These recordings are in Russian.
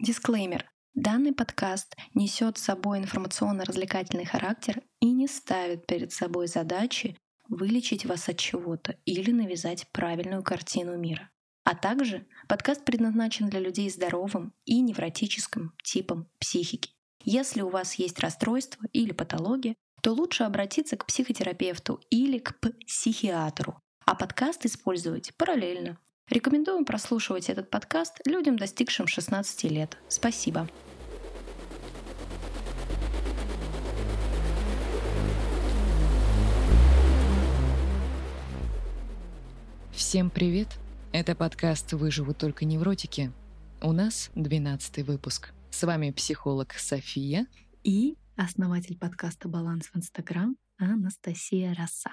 Дисклеймер. Данный подкаст несет с собой информационно-развлекательный характер и не ставит перед собой задачи вылечить вас от чего-то или навязать правильную картину мира. А также подкаст предназначен для людей здоровым и невротическим типом психики. Если у вас есть расстройство или патология, то лучше обратиться к психотерапевту или к психиатру, а подкаст использовать параллельно. Рекомендуем прослушивать этот подкаст людям, достигшим 16 лет. Спасибо. Всем привет! Это подкаст «Выживут только невротики». У нас 12 выпуск. С вами психолог София и основатель подкаста «Баланс в Инстаграм» Анастасия Роса.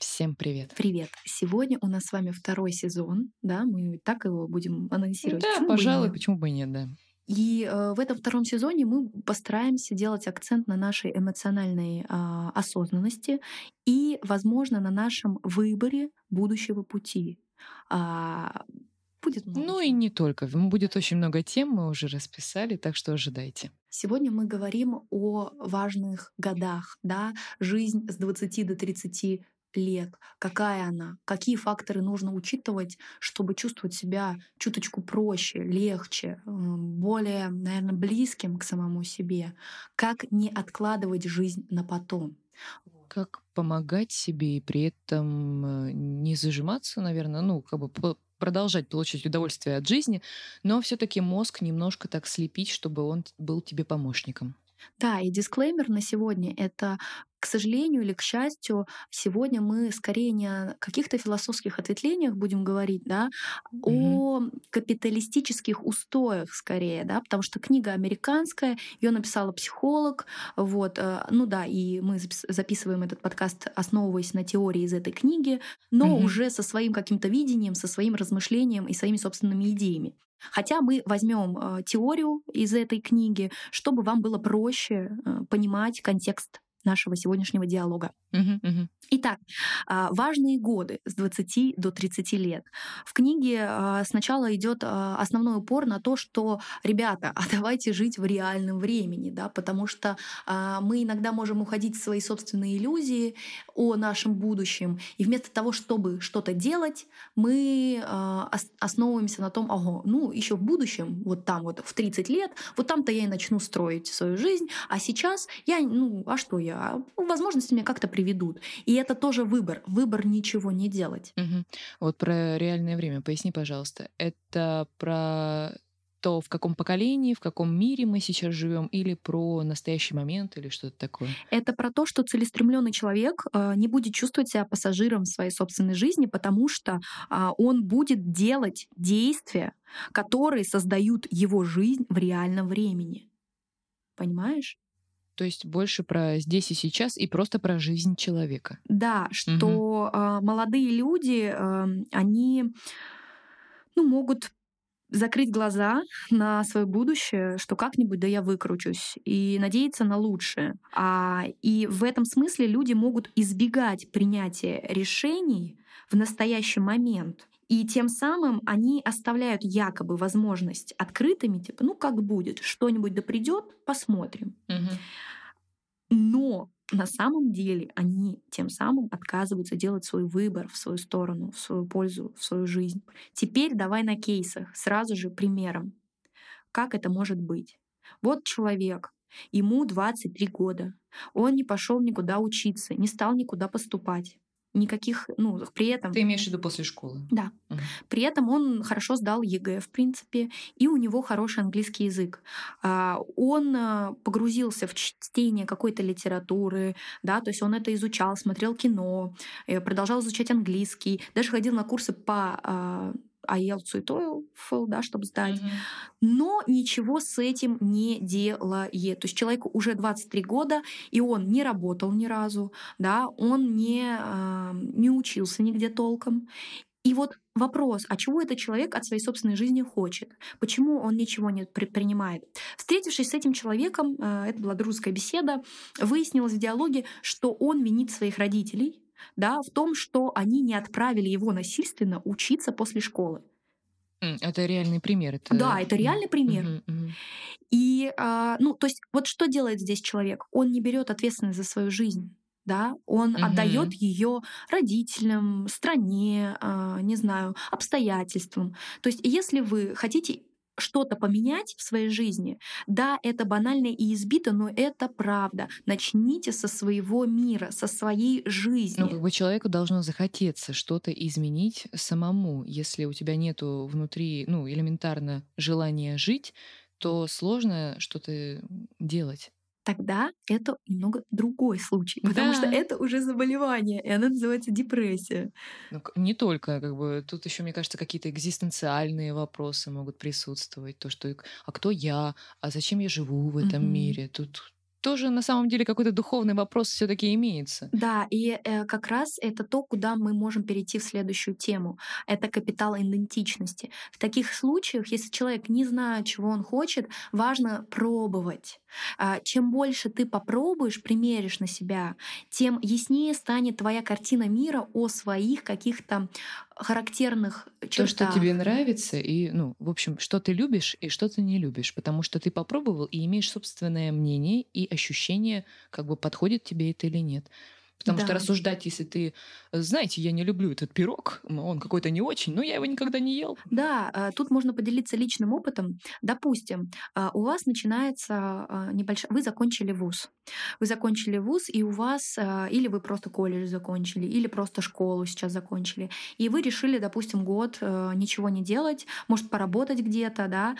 Всем привет. Привет. Сегодня у нас с вами второй сезон, да, мы так его будем анонсировать. Да, почему пожалуй, бы почему бы и нет, да. И э, в этом втором сезоне мы постараемся делать акцент на нашей эмоциональной э, осознанности и, возможно, на нашем выборе будущего пути. А, будет много. Ну и не только. Будет очень много тем, мы уже расписали, так что ожидайте. Сегодня мы говорим о важных годах, да, жизнь с 20 до 30 лет, какая она, какие факторы нужно учитывать, чтобы чувствовать себя чуточку проще, легче, более, наверное, близким к самому себе, как не откладывать жизнь на потом. Как помогать себе и при этом э, не зажиматься, наверное, ну, как бы продолжать получать удовольствие от жизни, но все-таки мозг немножко так слепить, чтобы он был тебе помощником. Да, и дисклеймер на сегодня — это к сожалению или к счастью, сегодня мы скорее не о каких-то философских ответвлениях будем говорить, да, угу. о капиталистических устоях скорее, да, потому что книга американская, ее написала психолог, вот, э, ну да, и мы записываем этот подкаст, основываясь на теории из этой книги, но угу. уже со своим каким-то видением, со своим размышлением и своими собственными идеями. Хотя мы возьмем э, теорию из этой книги, чтобы вам было проще э, понимать контекст нашего сегодняшнего диалога. Итак, а, важные годы с 20 до 30 лет. В книге а, сначала идет а, основной упор на то, что, ребята, а давайте жить в реальном времени, да, потому что мы иногда можем уходить в свои собственные иллюзии о нашем будущем, и вместо того, чтобы что-то делать, мы основываемся на том, ого, ну, еще в будущем, вот там вот в 30 лет, вот там-то я и начну строить свою жизнь, а сейчас я, ну, а что я? Возможности меня как-то приведут. И это тоже выбор. Выбор ничего не делать. Угу. Вот про реальное время поясни, пожалуйста. Это про то, в каком поколении, в каком мире мы сейчас живем, или про настоящий момент, или что-то такое? Это про то, что целеустремленный человек э, не будет чувствовать себя пассажиром своей собственной жизни, потому что э, он будет делать действия, которые создают его жизнь в реальном времени. Понимаешь? То есть больше про здесь и сейчас и просто про жизнь человека. Да, что угу. молодые люди, э, они ну, могут закрыть глаза на свое будущее, что как-нибудь да я выкручусь, и надеяться на лучшее. А, и в этом смысле люди могут избегать принятия решений в настоящий момент. И тем самым они оставляют якобы возможность открытыми, типа, ну как будет, что-нибудь да придет, посмотрим. Угу. Но на самом деле они тем самым отказываются делать свой выбор в свою сторону, в свою пользу, в свою жизнь. Теперь давай на кейсах, сразу же примером. Как это может быть? Вот человек, ему 23 года, он не пошел никуда учиться, не стал никуда поступать никаких, ну, при этом... Ты имеешь в виду после школы? Да. Угу. При этом он хорошо сдал ЕГЭ, в принципе, и у него хороший английский язык. А, он э, погрузился в чтение какой-то литературы, да, то есть он это изучал, смотрел кино, э, продолжал изучать английский, даже ходил на курсы по а, IELTS и TOEFL, да, чтобы сдать. Mm-hmm. Но ничего с этим не делает. То есть человеку уже 23 года, и он не работал ни разу, да, он не, не учился нигде толком. И вот вопрос, а чего этот человек от своей собственной жизни хочет? Почему он ничего не предпринимает? Встретившись с этим человеком, э, это была дружеская беседа, выяснилось в диалоге, что он винит своих родителей, да, в том, что они не отправили его насильственно учиться после школы. Это реальный пример. Это... Да, это реальный пример. Угу, угу. И, а, ну, то есть, вот что делает здесь человек? Он не берет ответственность за свою жизнь да, он угу. отдает ее родителям, стране, э, не знаю, обстоятельствам. То есть, если вы хотите что-то поменять в своей жизни, да, это банально и избито, но это правда. Начните со своего мира, со своей жизни. Ну, как бы человеку должно захотеться что-то изменить самому. Если у тебя нету внутри, ну, элементарно желания жить, то сложно что-то делать тогда это немного другой случай, потому да. что это уже заболевание, и оно называется депрессия. Ну, не только, как бы, тут еще, мне кажется, какие-то экзистенциальные вопросы могут присутствовать, то, что, а кто я, а зачем я живу в этом mm-hmm. мире, тут тоже на самом деле какой-то духовный вопрос все-таки имеется. Да, и э, как раз это то, куда мы можем перейти в следующую тему. Это капитал идентичности. В таких случаях, если человек не знает, чего он хочет, важно пробовать. А, чем больше ты попробуешь, примеришь на себя, тем яснее станет твоя картина мира о своих каких-то характерных чертах. То, что тебе нравится, и, ну, в общем, что ты любишь и что ты не любишь, потому что ты попробовал и имеешь собственное мнение и ощущение, как бы подходит тебе это или нет. Потому да. что рассуждать, если ты, знаете, я не люблю этот пирог, он какой-то не очень, но я его никогда не ел. Да, а, тут можно поделиться личным опытом. Допустим, а, у вас начинается а, небольшая... Вы закончили вуз. Вы закончили вуз, и у вас... Или вы просто колледж закончили, или просто школу сейчас закончили. И вы решили, допустим, год ничего не делать, может, поработать где-то, да,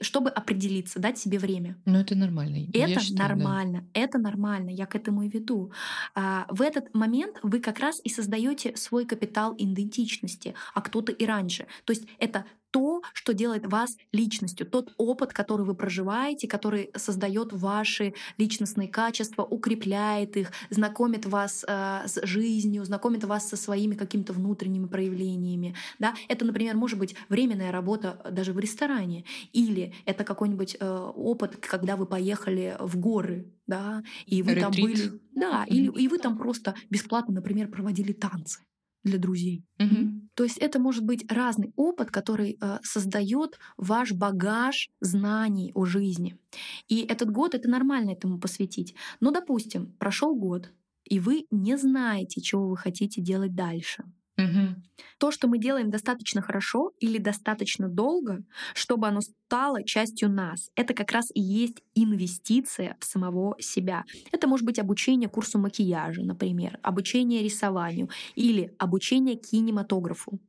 чтобы определиться, дать себе время. Но это нормально. Это считаю, нормально. Да. Это нормально. Я к этому и веду. А, в этот момент вы как раз и создаете свой капитал идентичности, а кто-то и раньше. То есть это то, что делает вас личностью, тот опыт, который вы проживаете, который создает ваши личностные качества, укрепляет их, знакомит вас э, с жизнью, знакомит вас со своими какими-то внутренними проявлениями. Да? Это, например, может быть временная работа даже в ресторане, или это какой-нибудь э, опыт, когда вы поехали в горы, да, и вы Ретрит. там были, да, или и вы там просто бесплатно, например, проводили танцы для друзей. Угу. То есть это может быть разный опыт, который э, создает ваш багаж знаний о жизни. И этот год это нормально этому посвятить. Но, допустим, прошел год, и вы не знаете, чего вы хотите делать дальше. Угу. То, что мы делаем достаточно хорошо или достаточно долго, чтобы оно стало частью нас, это как раз и есть инвестиция в самого себя. Это может быть обучение курсу макияжа, например, обучение рисованию или обучение кинематографу.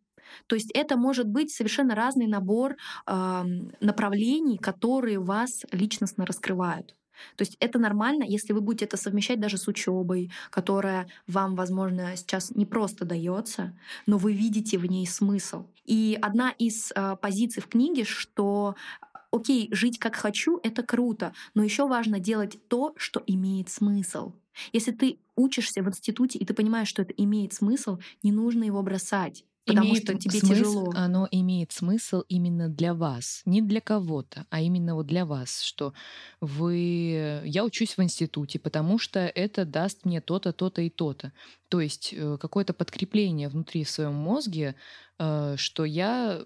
То есть это может быть совершенно разный набор э, направлений, которые вас личностно раскрывают. То есть это нормально, если вы будете это совмещать даже с учебой, которая вам, возможно, сейчас не просто дается, но вы видите в ней смысл. И одна из э, позиций в книге, что окей, жить как хочу, это круто, но еще важно делать то, что имеет смысл. Если ты учишься в институте и ты понимаешь, что это имеет смысл, не нужно его бросать. Потому имеет что тебе смысл, тяжело. Оно имеет смысл именно для вас, не для кого-то, а именно вот для вас, что вы... Я учусь в институте, потому что это даст мне то-то, то-то и то-то. То есть э, какое-то подкрепление внутри в своем мозге, э, что я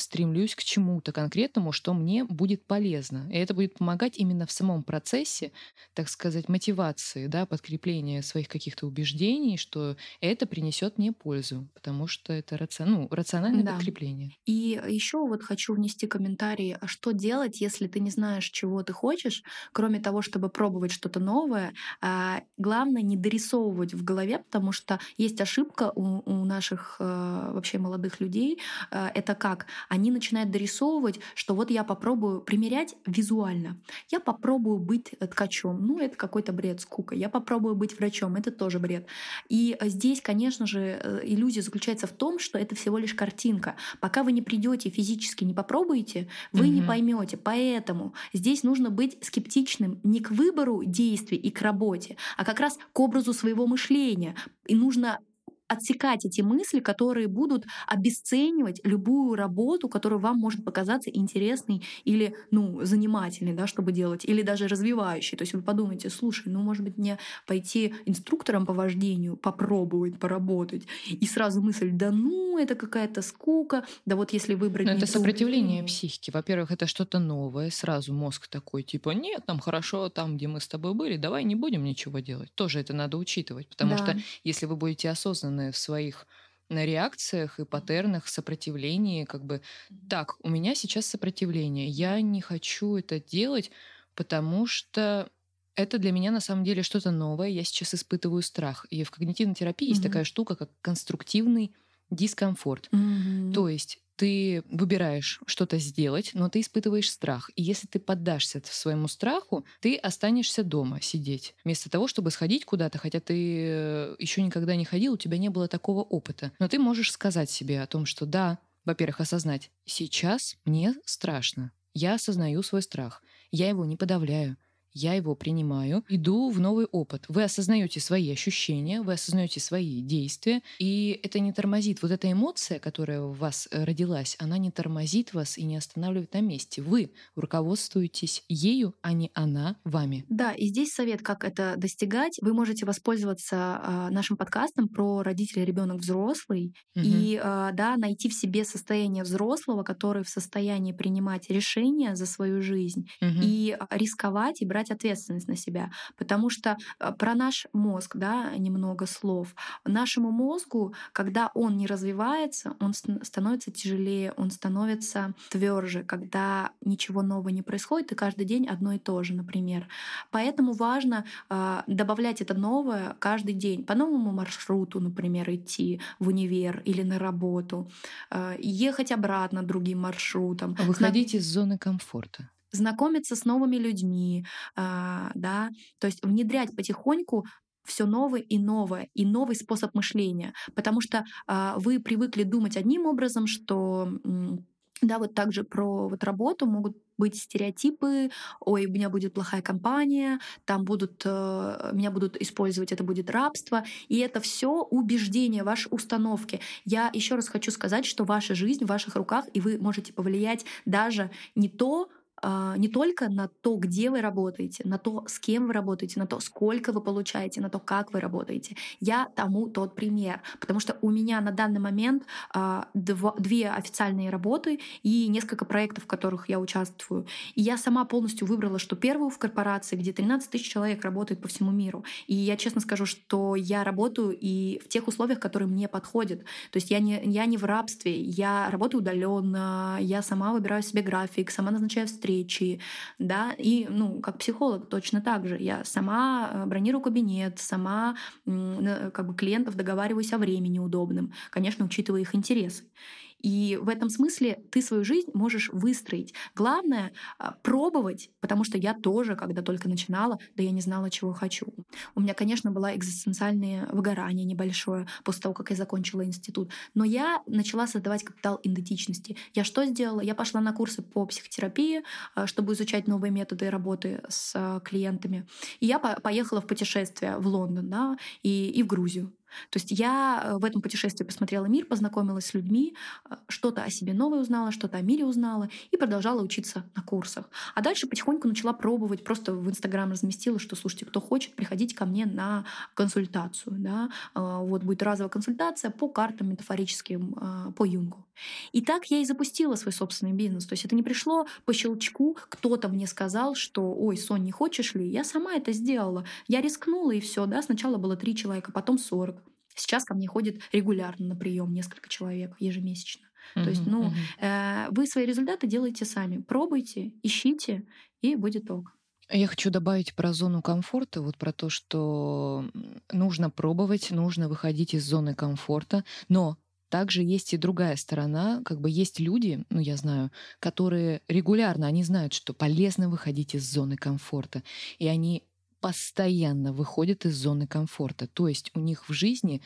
стремлюсь к чему-то конкретному, что мне будет полезно. И это будет помогать именно в самом процессе, так сказать, мотивации, да, подкрепления своих каких-то убеждений, что это принесет мне пользу, потому что это раци... ну, рациональное да. подкрепление. И еще вот хочу внести комментарий, а что делать, если ты не знаешь, чего ты хочешь, кроме того, чтобы пробовать что-то новое. А, главное не дорисовывать в голове, потому что есть ошибка у, у наших а, вообще молодых людей. А, это как? Они начинают дорисовывать, что вот я попробую примерять визуально. Я попробую быть ткачом. Ну, это какой-то бред, скука. Я попробую быть врачом. Это тоже бред. И здесь, конечно же, э, иллюзия заключается в том, что это всего лишь картинка. Пока вы не придете физически, не попробуете, вы угу. не поймете. Поэтому здесь нужно быть скептичным не к выбору действий и к работе, а как раз к образу своего мышления. И нужно отсекать эти мысли, которые будут обесценивать любую работу, которая вам может показаться интересной или ну, занимательной, да, чтобы делать, или даже развивающей. То есть вы подумаете, слушай, ну, может быть, мне пойти инструктором по вождению, попробовать поработать. И сразу мысль, да ну, это какая-то скука, да вот если выбрать... Но это ту... сопротивление психики. Во-первых, это что-то новое, сразу мозг такой, типа, нет, нам хорошо там, где мы с тобой были, давай не будем ничего делать. Тоже это надо учитывать, потому да. что если вы будете осознаны в своих на реакциях и паттернах сопротивлении, как бы так, у меня сейчас сопротивление, я не хочу это делать, потому что это для меня на самом деле что-то новое, я сейчас испытываю страх. И в когнитивной терапии mm-hmm. есть такая штука, как конструктивный дискомфорт. Mm-hmm. То есть ты выбираешь что-то сделать, но ты испытываешь страх. И если ты поддашься своему страху, ты останешься дома сидеть. Вместо того, чтобы сходить куда-то, хотя ты еще никогда не ходил, у тебя не было такого опыта. Но ты можешь сказать себе о том, что да, во-первых, осознать, сейчас мне страшно. Я осознаю свой страх. Я его не подавляю я его принимаю, иду в новый опыт. Вы осознаете свои ощущения, вы осознаете свои действия, и это не тормозит. Вот эта эмоция, которая у вас э, родилась, она не тормозит вас и не останавливает на месте. Вы руководствуетесь ею, а не она вами. Да, и здесь совет, как это достигать. Вы можете воспользоваться э, нашим подкастом про родителя ребенок взрослый угу. и э, да, найти в себе состояние взрослого, который в состоянии принимать решения за свою жизнь угу. и рисковать и брать брать ответственность на себя. Потому что э, про наш мозг, да, немного слов. Нашему мозгу, когда он не развивается, он становится тяжелее, он становится тверже, когда ничего нового не происходит, и каждый день одно и то же, например. Поэтому важно э, добавлять это новое каждый день, по новому маршруту, например, идти в универ или на работу, э, ехать обратно другим маршрутом. Выходить из зоны комфорта знакомиться с новыми людьми, а, да, то есть внедрять потихоньку все новое и новое, и новый способ мышления, потому что а, вы привыкли думать одним образом, что да, вот также про вот работу могут быть стереотипы, ой, у меня будет плохая компания, там будут, э, меня будут использовать, это будет рабство. И это все убеждения, ваши установки. Я еще раз хочу сказать, что ваша жизнь в ваших руках, и вы можете повлиять даже не то, не только на то, где вы работаете, на то, с кем вы работаете, на то, сколько вы получаете, на то, как вы работаете. Я тому тот пример, потому что у меня на данный момент а, два, две официальные работы и несколько проектов, в которых я участвую. И я сама полностью выбрала, что первую в корпорации, где 13 тысяч человек работает по всему миру. И я честно скажу, что я работаю и в тех условиях, которые мне подходят. То есть я не, я не в рабстве, я работаю удаленно, я сама выбираю себе график, сама назначаю встречи, встречи, да, и, ну, как психолог точно так же. Я сама э, бронирую кабинет, сама как бы клиентов договариваюсь о времени удобным, конечно, учитывая их интересы. И в этом смысле ты свою жизнь можешь выстроить. Главное а, — пробовать, потому что я тоже, когда только начинала, да я не знала, чего хочу. У меня, конечно, было экзистенциальное выгорание небольшое после того, как я закончила институт. Но я начала создавать капитал идентичности. Я что сделала? Я пошла на курсы по психотерапии, а, чтобы изучать новые методы работы с а, клиентами. И я поехала в путешествие в Лондон да, и, и в Грузию. То есть я э, в этом путешествии посмотрела мир, познакомилась с людьми, э, что-то о себе новое узнала, что-то о мире узнала и продолжала учиться на курсах. А дальше потихоньку начала пробовать, просто в Инстаграм разместила, что, слушайте, кто хочет, приходите ко мне на консультацию. Да? Э, вот будет разовая консультация по картам метафорическим, по Юнгу. И так я и запустила свой собственный бизнес. То есть это не пришло по щелчку, кто-то мне сказал, что «Ой, Сон, не хочешь ли?» Я сама это сделала. Я рискнула, и все. Да? Сначала было три человека, потом сорок. Сейчас ко мне ходит регулярно на прием несколько человек ежемесячно. Uh-huh, То есть, ну, uh-huh. э, вы свои результаты делаете сами. Пробуйте, ищите, и будет ок. Я хочу добавить про зону комфорта, вот про то, что нужно пробовать, нужно выходить из зоны комфорта, но также есть и другая сторона, как бы есть люди, ну я знаю, которые регулярно, они знают, что полезно выходить из зоны комфорта, и они постоянно выходят из зоны комфорта. То есть у них в жизни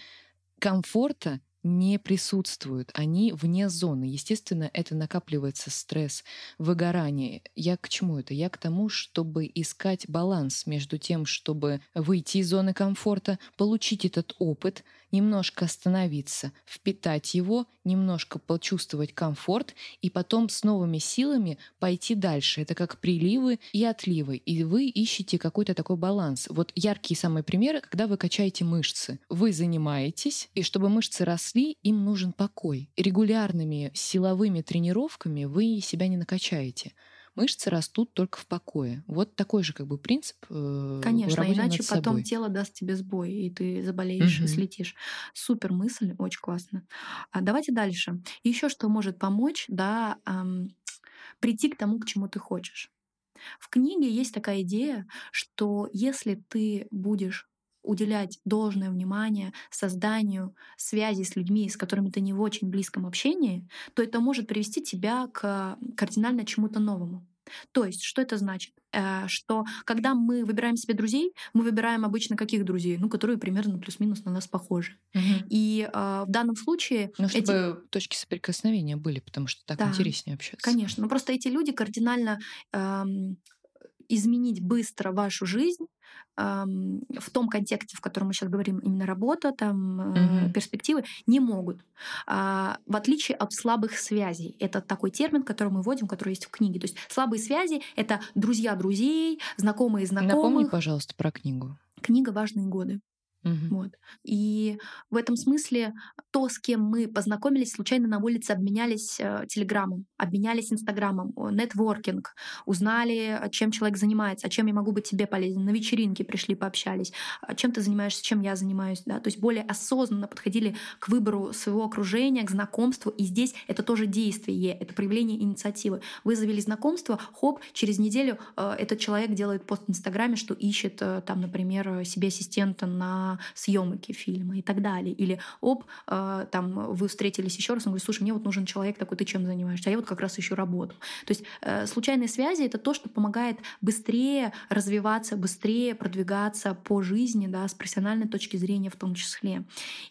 комфорта не присутствуют, они вне зоны. Естественно, это накапливается стресс, выгорание. Я к чему это? Я к тому, чтобы искать баланс между тем, чтобы выйти из зоны комфорта, получить этот опыт, немножко остановиться, впитать его, немножко почувствовать комфорт и потом с новыми силами пойти дальше. Это как приливы и отливы. И вы ищете какой-то такой баланс. Вот яркие самые примеры, когда вы качаете мышцы. Вы занимаетесь, и чтобы мышцы росли, им нужен покой. Регулярными силовыми тренировками вы себя не накачаете мышцы растут только в покое. Вот такой же как бы принцип. Э, Конечно, иначе потом тело даст тебе сбой, и ты заболеешь угу. и слетишь. Супер мысль, очень классно. А давайте дальше. Еще что может помочь, да, эм, прийти к тому, к чему ты хочешь. В книге есть такая идея, что если ты будешь уделять должное внимание созданию связи с людьми, с которыми ты не в очень близком общении, то это может привести тебя к кардинально чему-то новому. То есть, что это значит? Э, что когда мы выбираем себе друзей, мы выбираем обычно каких друзей? Ну, которые примерно плюс-минус на нас похожи. Угу. И э, в данном случае... Ну, чтобы эти... точки соприкосновения были, потому что так да, интереснее общаться. Конечно. Но просто эти люди кардинально э, изменить быстро вашу жизнь в том контексте, в котором мы сейчас говорим, именно работа, там, угу. перспективы, не могут. А, в отличие от слабых связей. Это такой термин, который мы вводим, который есть в книге. То есть слабые связи — это друзья друзей, знакомые знакомых. Напомни, пожалуйста, про книгу. Книга «Важные годы». Угу. Вот. И в этом смысле то, с кем мы познакомились, случайно на улице обменялись э, телеграммом, обменялись инстаграмом, нетворкинг, узнали, чем человек занимается, а чем я могу быть тебе полезен, на вечеринке пришли, пообщались, а чем ты занимаешься, чем я занимаюсь, да, то есть более осознанно подходили к выбору своего окружения, к знакомству, и здесь это тоже действие, это проявление инициативы. Вы завели знакомство, хоп, через неделю э, этот человек делает пост в инстаграме, что ищет э, там, например, себе ассистента на съемки фильма и так далее. Или оп, э, там вы встретились еще раз, он говорит, слушай, мне вот нужен человек такой, ты чем занимаешься? А я вот как раз ищу работу. То есть э, случайные связи — это то, что помогает быстрее развиваться, быстрее продвигаться по жизни, да, с профессиональной точки зрения в том числе.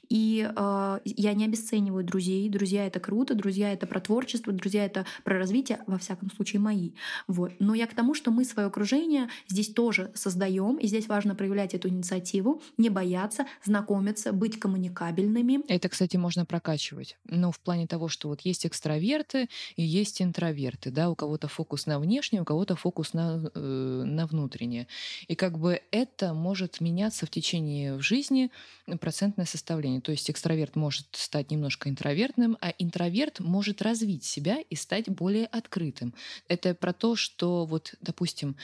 И э, я не обесцениваю друзей. Друзья — это круто, друзья — это про творчество, друзья — это про развитие, во всяком случае, мои. Вот. Но я к тому, что мы свое окружение здесь тоже создаем, и здесь важно проявлять эту инициативу, не бояться бояться, знакомиться, быть коммуникабельными. Это, кстати, можно прокачивать. Но в плане того, что вот есть экстраверты и есть интроверты, да, у кого-то фокус на внешнее, у кого-то фокус на, э, на внутреннее. И как бы это может меняться в течение в жизни процентное составление. То есть экстраверт может стать немножко интровертным, а интроверт может развить себя и стать более открытым. Это про то, что вот, допустим,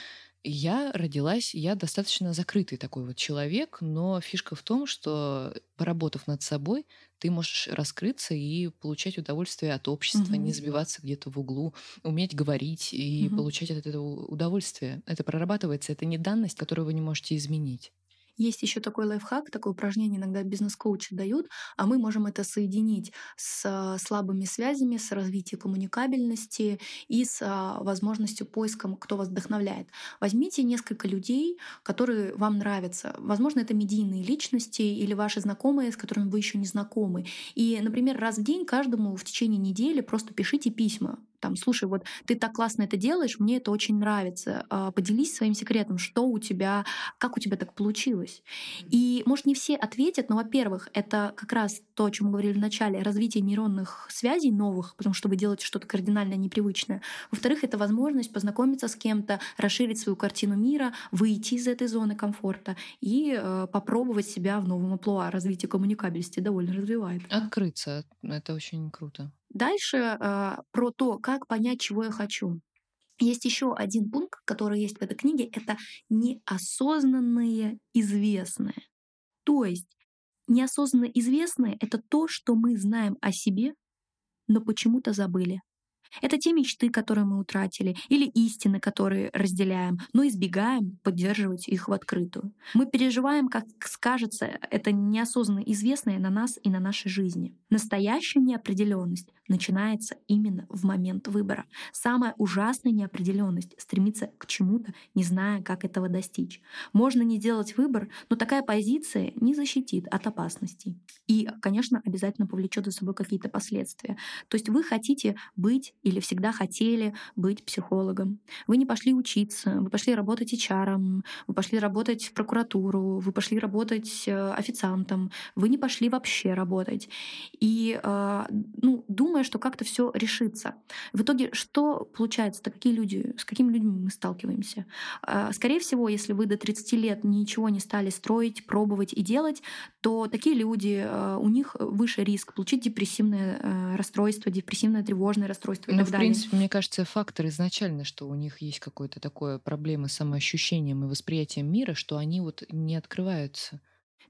я родилась, я достаточно закрытый такой вот человек, но фишка в том, что поработав над собой, ты можешь раскрыться и получать удовольствие от общества, угу. не забиваться где-то в углу, уметь говорить и угу. получать от этого удовольствие. Это прорабатывается, это не данность, которую вы не можете изменить. Есть еще такой лайфхак, такое упражнение иногда бизнес-коучи дают, а мы можем это соединить с а, слабыми связями, с развитием коммуникабельности и с а, возможностью поиска, кто вас вдохновляет. Возьмите несколько людей, которые вам нравятся. Возможно, это медийные личности или ваши знакомые, с которыми вы еще не знакомы. И, например, раз в день каждому в течение недели просто пишите письма там, слушай, вот ты так классно это делаешь, мне это очень нравится, а, поделись своим секретом, что у тебя, как у тебя так получилось. И, может, не все ответят, но, во-первых, это как раз то, о чем мы говорили в начале, развитие нейронных связей новых, потому что вы делаете что-то кардинально непривычное. Во-вторых, это возможность познакомиться с кем-то, расширить свою картину мира, выйти из этой зоны комфорта и э, попробовать себя в новом амплуа. Развитие коммуникабельности довольно развивает. Открыться, это очень круто. Дальше э, про то, как понять, чего я хочу. Есть еще один пункт, который есть в этой книге, это неосознанное известное. То есть неосознанно известное — это то, что мы знаем о себе, но почему-то забыли. Это те мечты, которые мы утратили, или истины, которые разделяем, но избегаем поддерживать их в открытую. Мы переживаем, как скажется, это неосознанно известное на нас и на нашей жизни. Настоящая неопределенность начинается именно в момент выбора. Самая ужасная неопределенность — стремиться к чему-то, не зная, как этого достичь. Можно не делать выбор, но такая позиция не защитит от опасностей. И, конечно, обязательно повлечет за собой какие-то последствия. То есть вы хотите быть или всегда хотели быть психологом. Вы не пошли учиться, вы пошли работать HR, вы пошли работать в прокуратуру, вы пошли работать э, официантом, вы не пошли вообще работать. И э, ну, думая, что как-то все решится. В итоге что получается? -то? Какие люди, с какими людьми мы сталкиваемся? Э, скорее всего, если вы до 30 лет ничего не стали строить, пробовать и делать, то такие люди, у них выше риск получить депрессивное расстройство, депрессивное тревожное расстройство и ну, так в далее. принципе, мне кажется, фактор изначально, что у них есть какое-то такое проблемы с самоощущением и восприятием мира, что они вот не открываются.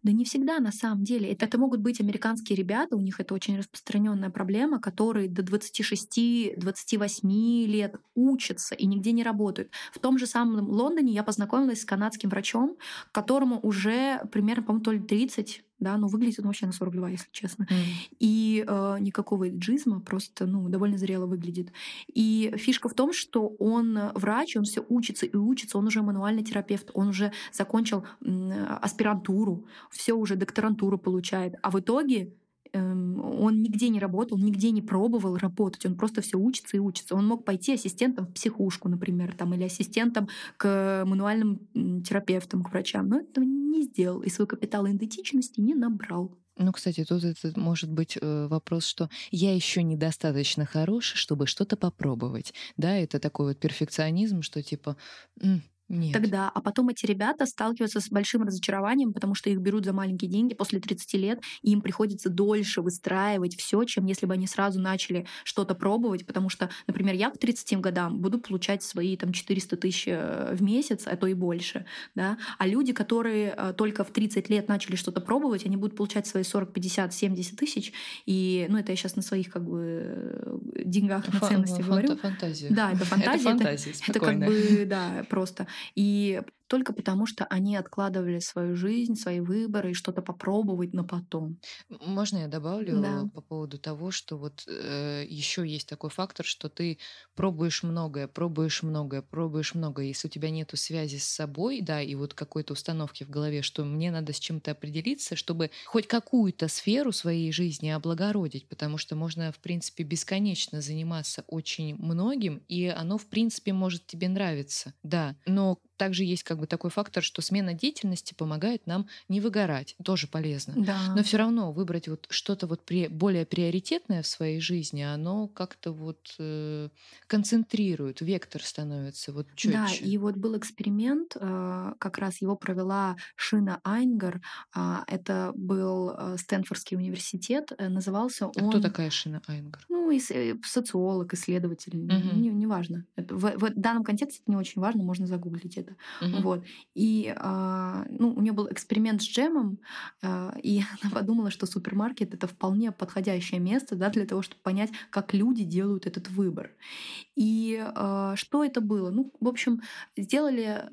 Да не всегда на самом деле. Это, это могут быть американские ребята, у них это очень распространенная проблема, которые до 26-28 лет учатся и нигде не работают. В том же самом Лондоне я познакомилась с канадским врачом, которому уже примерно, по-моему, то ли 30 да, но выглядит он вообще на 42, если честно. Mm. И э, никакого джизма, просто, ну, довольно зрело выглядит. И фишка в том, что он врач, он все учится и учится, он уже мануальный терапевт, он уже закончил э, аспирантуру, все уже докторантуру получает. А в итоге он нигде не работал, нигде не пробовал работать, он просто все учится и учится. Он мог пойти ассистентом в психушку, например, там, или ассистентом к мануальным терапевтам, к врачам, но этого не сделал и свой капитал идентичности не набрал. Ну, кстати, тут это может быть э, вопрос, что я еще недостаточно хорош, чтобы что-то попробовать. Да, это такой вот перфекционизм, что типа нет. Тогда, а потом эти ребята сталкиваются с большим разочарованием, потому что их берут за маленькие деньги после 30 лет, и им приходится дольше выстраивать все, чем если бы они сразу начали что-то пробовать, потому что, например, я к 30 годам буду получать свои там 400 тысяч э, в месяц, а то и больше, да, а люди, которые э, только в 30 лет начали что-то пробовать, они будут получать свои 40, 50, 70 тысяч, и, ну, это я сейчас на своих как бы э, деньгах, на ценности Фан- говорю. Фантазия. Да, это фантазия. Это, фантазия, это, это как бы, да, просто. И только потому, что они откладывали свою жизнь, свои выборы и что-то попробовать на потом. Можно я добавлю да. по поводу того, что вот э, еще есть такой фактор, что ты пробуешь многое, пробуешь многое, пробуешь многое. Если у тебя нет связи с собой, да, и вот какой-то установки в голове, что мне надо с чем-то определиться, чтобы хоть какую-то сферу своей жизни облагородить, потому что можно, в принципе, бесконечно заниматься очень многим, и оно, в принципе, может тебе нравиться, да. Но также есть как бы такой фактор, что смена деятельности помогает нам не выгорать, тоже полезно. Да. Но все равно выбрать вот что-то вот при, более приоритетное в своей жизни, оно как-то вот э, концентрирует, вектор становится вот четче. Да, и вот был эксперимент, э, как раз его провела Шина Айнгар, э, это был э, Стэнфордский университет, э, назывался он... А кто такая Шина Айнгар? Ну, и, э, социолог, исследователь, угу. не, не важно. Это, в, в данном контексте это не очень важно, можно загуглить это. Угу. Вот. И а, ну, у нее был эксперимент с джемом, а, и она подумала, что супермаркет это вполне подходящее место да, для того, чтобы понять, как люди делают этот выбор. И а, что это было? Ну, в общем, сделали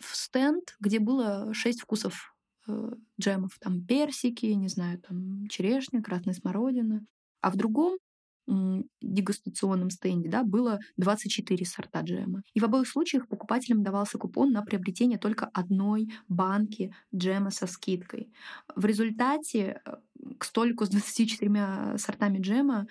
стенд, где было шесть вкусов э, джемов. Там персики, не знаю, там черешня, красная смородина. А в другом дегустационном стенде да, было 24 сорта джема. И в обоих случаях покупателям давался купон на приобретение только одной банки джема со скидкой. В результате э, к столику с 24 сортами джема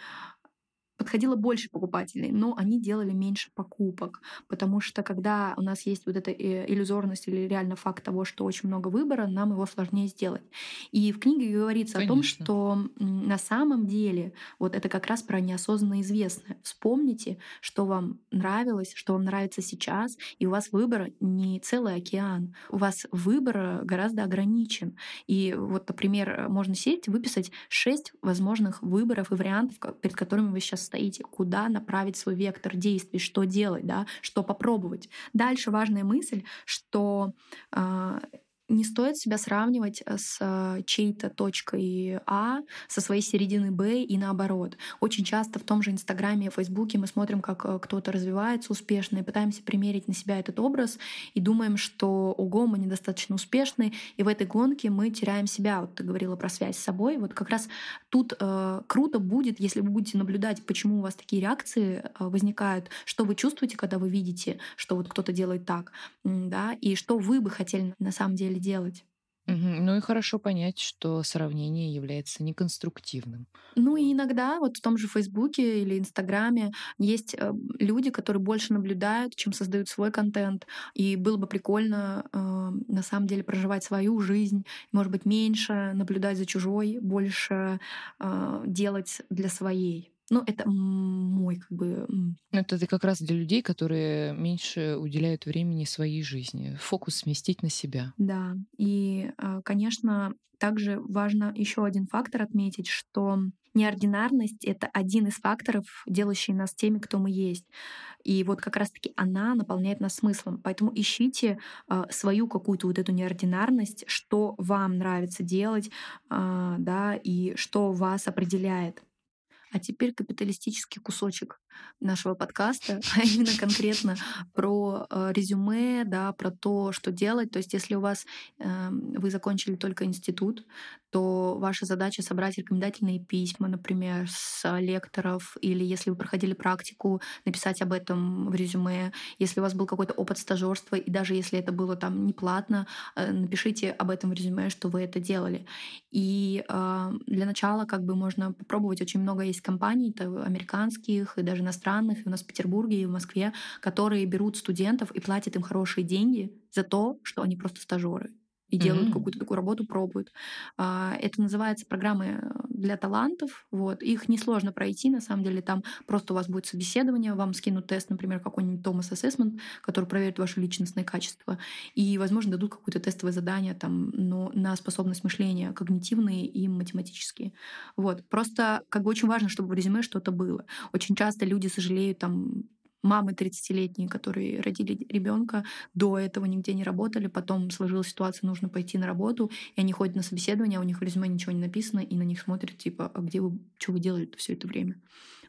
подходило больше покупателей, но они делали меньше покупок, потому что когда у нас есть вот эта э, иллюзорность или реально факт того, что очень много выбора, нам его сложнее сделать. И в книге говорится Конечно. о том, что на самом деле вот это как раз про неосознанно известное. Вспомните, что вам нравилось, что вам нравится сейчас, и у вас выбор не целый океан, у вас выбор гораздо ограничен. И вот, например, можно сесть, выписать шесть возможных выборов и вариантов, перед которыми вы сейчас стоите, куда направить свой вектор действий, что делать, да, что попробовать. Дальше важная мысль, что э, не стоит себя сравнивать э, с э, чьей-то точкой А, со своей середины Б и наоборот. Очень часто в том же Инстаграме и Фейсбуке мы смотрим, как э, кто-то развивается успешно, и пытаемся примерить на себя этот образ, и думаем, что ого, мы недостаточно успешны, и в этой гонке мы теряем себя. Вот ты говорила про связь с собой. Вот как раз тут э, круто будет, если вы будете наблюдать, почему у вас такие реакции возникают, что вы чувствуете, когда вы видите, что вот кто-то делает так, да, и что вы бы хотели на самом деле делать. Ну и хорошо понять, что сравнение является неконструктивным. Ну и иногда вот в том же Фейсбуке или Инстаграме есть э, люди, которые больше наблюдают, чем создают свой контент. И было бы прикольно э, на самом деле проживать свою жизнь, может быть, меньше наблюдать за чужой, больше э, делать для своей. Ну, это мой как бы... Это ты как раз для людей, которые меньше уделяют времени своей жизни. Фокус сместить на себя. Да. И, а, конечно, также важно еще один фактор отметить, что неординарность — это один из факторов, делающий нас теми, кто мы есть. И вот как раз-таки она наполняет нас смыслом. Поэтому ищите э, свою какую-то вот эту неординарность, что вам нравится делать, э, да, и что вас определяет. А теперь капиталистический кусочек нашего подкаста, а именно конкретно про э, резюме, да, про то, что делать. То есть, если у вас э, вы закончили только институт, то ваша задача собрать рекомендательные письма, например, с лекторов, или если вы проходили практику, написать об этом в резюме. Если у вас был какой-то опыт стажерства, и даже если это было там не платно, э, напишите об этом в резюме, что вы это делали. И э, для начала как бы можно попробовать. Очень много есть компаний, американских и даже иностранных, и у нас в Петербурге, и в Москве, которые берут студентов и платят им хорошие деньги за то, что они просто стажеры и делают mm-hmm. какую-то такую работу, пробуют. А, это называется программы э, для талантов. Вот. Их несложно пройти, на самом деле. Там просто у вас будет собеседование, вам скинут тест, например, какой-нибудь Thomas Assessment, который проверит ваши личностные качества. И, возможно, дадут какое-то тестовое задание там, но на способность мышления, когнитивные и математические. Вот. Просто как бы очень важно, чтобы в резюме что-то было. Очень часто люди сожалеют там мамы 30-летние, которые родили ребенка, до этого нигде не работали, потом сложилась ситуация, нужно пойти на работу, и они ходят на собеседование, а у них в резюме ничего не написано, и на них смотрят, типа, а где вы, что вы делали все это время?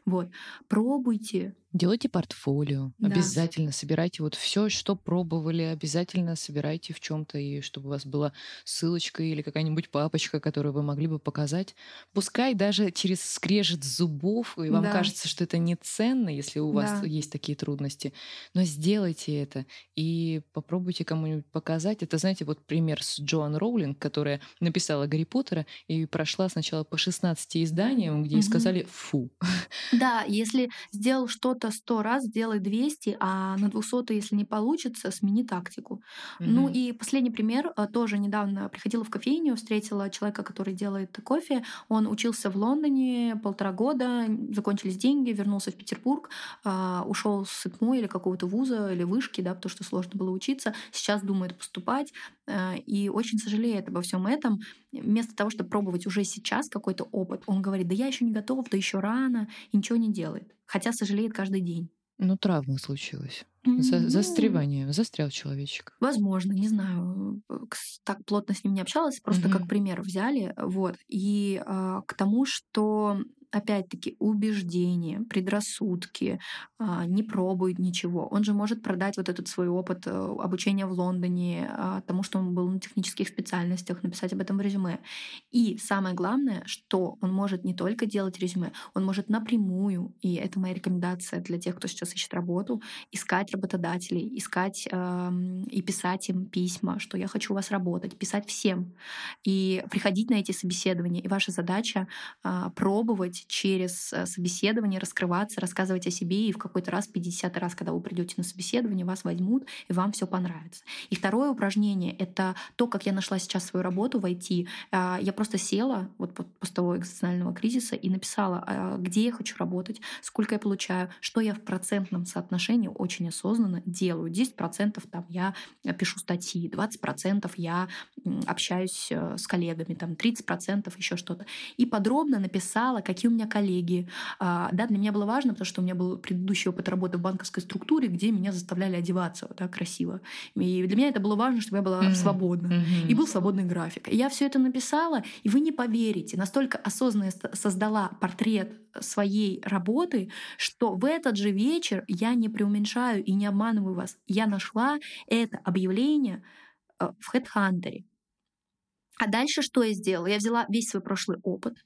Вот. Пробуйте, Делайте портфолио, да. обязательно собирайте вот все, что пробовали, обязательно собирайте в чем-то, и чтобы у вас была ссылочка или какая-нибудь папочка, которую вы могли бы показать. Пускай даже через скрежет зубов, и вам да. кажется, что это не ценно, если у вас да. есть такие трудности, но сделайте это и попробуйте кому-нибудь показать. Это, знаете, вот пример с Джоан Роулинг, которая написала Гарри Поттера и прошла сначала по 16 изданиям, где угу. сказали «фу». Да, если сделал что-то 100 раз, сделай 200, а на 200, если не получится, смени тактику. Mm-hmm. Ну и последний пример. Э, тоже недавно приходила в кофейню, встретила человека, который делает кофе. Он учился в Лондоне полтора года, закончились деньги, вернулся в Петербург, а, ушел с ИТМО или какого-то вуза или вышки, да, потому что сложно было учиться. Сейчас думает поступать э, и очень сожалеет обо всем этом. Вместо того, чтобы пробовать уже сейчас какой-то опыт, он говорит, да я еще не готов, да еще рано, и ничего не делает хотя сожалеет каждый день. Ну, травма случилась. За, ну, застревание, застрял человечек. Возможно, не знаю. Так плотно с ним не общалась, просто mm-hmm. как пример взяли. Вот. И э, к тому, что опять-таки, убеждения, предрассудки, а, не пробует ничего. Он же может продать вот этот свой опыт э, обучения в Лондоне, а, тому, что он был на технических специальностях, написать об этом в резюме. И самое главное, что он может не только делать резюме, он может напрямую, и это моя рекомендация для тех, кто сейчас ищет работу, искать работодателей, искать э, и писать им письма, что я хочу у вас работать, писать всем. И приходить на эти собеседования. И ваша задача э, пробовать через э, собеседование раскрываться, рассказывать о себе, и в какой-то раз, 50 раз, когда вы придете на собеседование, вас возьмут, и вам все понравится. И второе упражнение — это то, как я нашла сейчас свою работу в IT. А, я просто села вот после того экзистенциального кризиса и написала, а, где я хочу работать, сколько я получаю, что я в процентном соотношении очень осознанно делаю. 10% там я пишу статьи, 20% я общаюсь э, с коллегами, там 30% еще что-то. И подробно написала, какие у меня коллеги. А, да, для меня было важно, потому что у меня был предыдущий опыт работы в банковской структуре, где меня заставляли одеваться да, красиво. И для меня это было важно, чтобы я была mm-hmm. свободна. Mm-hmm. И был свободный график. И я все это написала, и вы не поверите, настолько осознанно создала портрет своей работы, что в этот же вечер я не преуменьшаю и не обманываю вас. Я нашла это объявление э, в HeadHunter. А дальше что я сделала? Я взяла весь свой прошлый опыт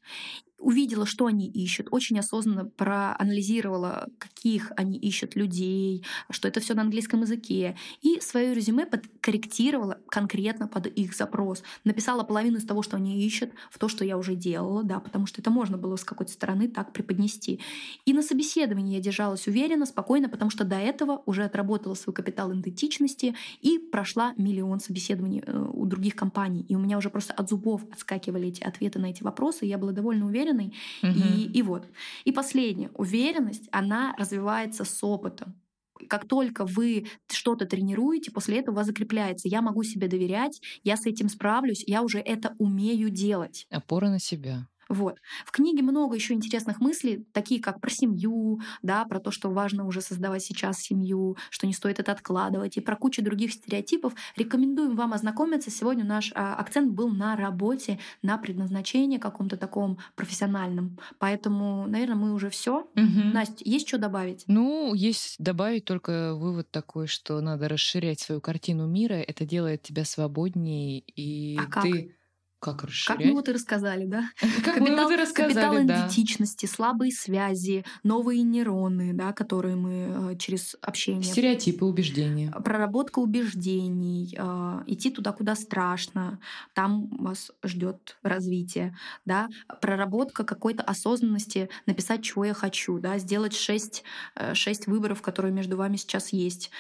увидела, что они ищут, очень осознанно проанализировала, каких они ищут людей, что это все на английском языке, и свое резюме подкорректировала конкретно под их запрос. Написала половину из того, что они ищут, в то, что я уже делала, да, потому что это можно было с какой-то стороны так преподнести. И на собеседовании я держалась уверенно, спокойно, потому что до этого уже отработала свой капитал идентичности и прошла миллион собеседований э, у других компаний. И у меня уже просто от зубов отскакивали эти ответы на эти вопросы, я была довольно уверена, уверенный. Угу. И, и вот. И последнее. Уверенность, она развивается с опытом. Как только вы что-то тренируете, после этого у вас закрепляется. Я могу себе доверять, я с этим справлюсь, я уже это умею делать. Опора на себя. Вот. В книге много еще интересных мыслей, такие как про семью, да, про то, что важно уже создавать сейчас семью, что не стоит это откладывать, и про кучу других стереотипов. Рекомендуем вам ознакомиться. Сегодня наш а, акцент был на работе, на предназначении каком-то таком профессиональном. Поэтому, наверное, мы уже все. Угу. Настя, есть что добавить? Ну, есть добавить только вывод такой, что надо расширять свою картину мира. Это делает тебя свободнее, и а ты как расширять? Как мы вот и рассказали, да? Как капитал, мы вот и рассказали, капитал да. идентичности, слабые связи, новые нейроны, да, которые мы э, через общение... Стереотипы, убеждения. Проработка убеждений, э, идти туда, куда страшно, там вас ждет развитие, да, проработка какой-то осознанности, написать, чего я хочу, да, сделать шесть, э, шесть выборов, которые между вами сейчас есть,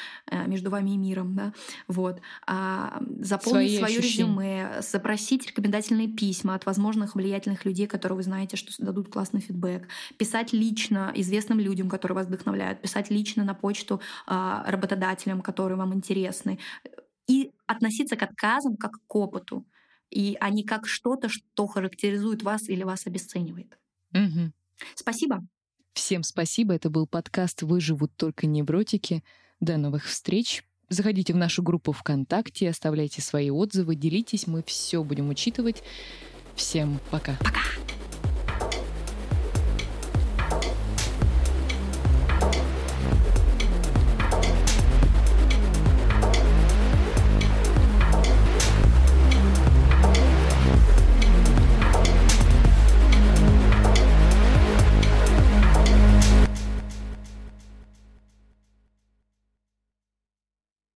между вами и миром, да, вот. А, заполнить Свои свое ощущения. резюме, запросить рекомендации рекомендательные письма от возможных влиятельных людей, которые вы знаете, что дадут классный фидбэк, писать лично известным людям, которые вас вдохновляют, писать лично на почту э, работодателям, которые вам интересны, и относиться к отказам как к опыту, и а не как что-то, что характеризует вас или вас обесценивает. Угу. Спасибо. Всем спасибо. Это был подкаст «Выживут только невротики». До новых встреч. Заходите в нашу группу ВКонтакте, оставляйте свои отзывы, делитесь, мы все будем учитывать. Всем пока. Пока.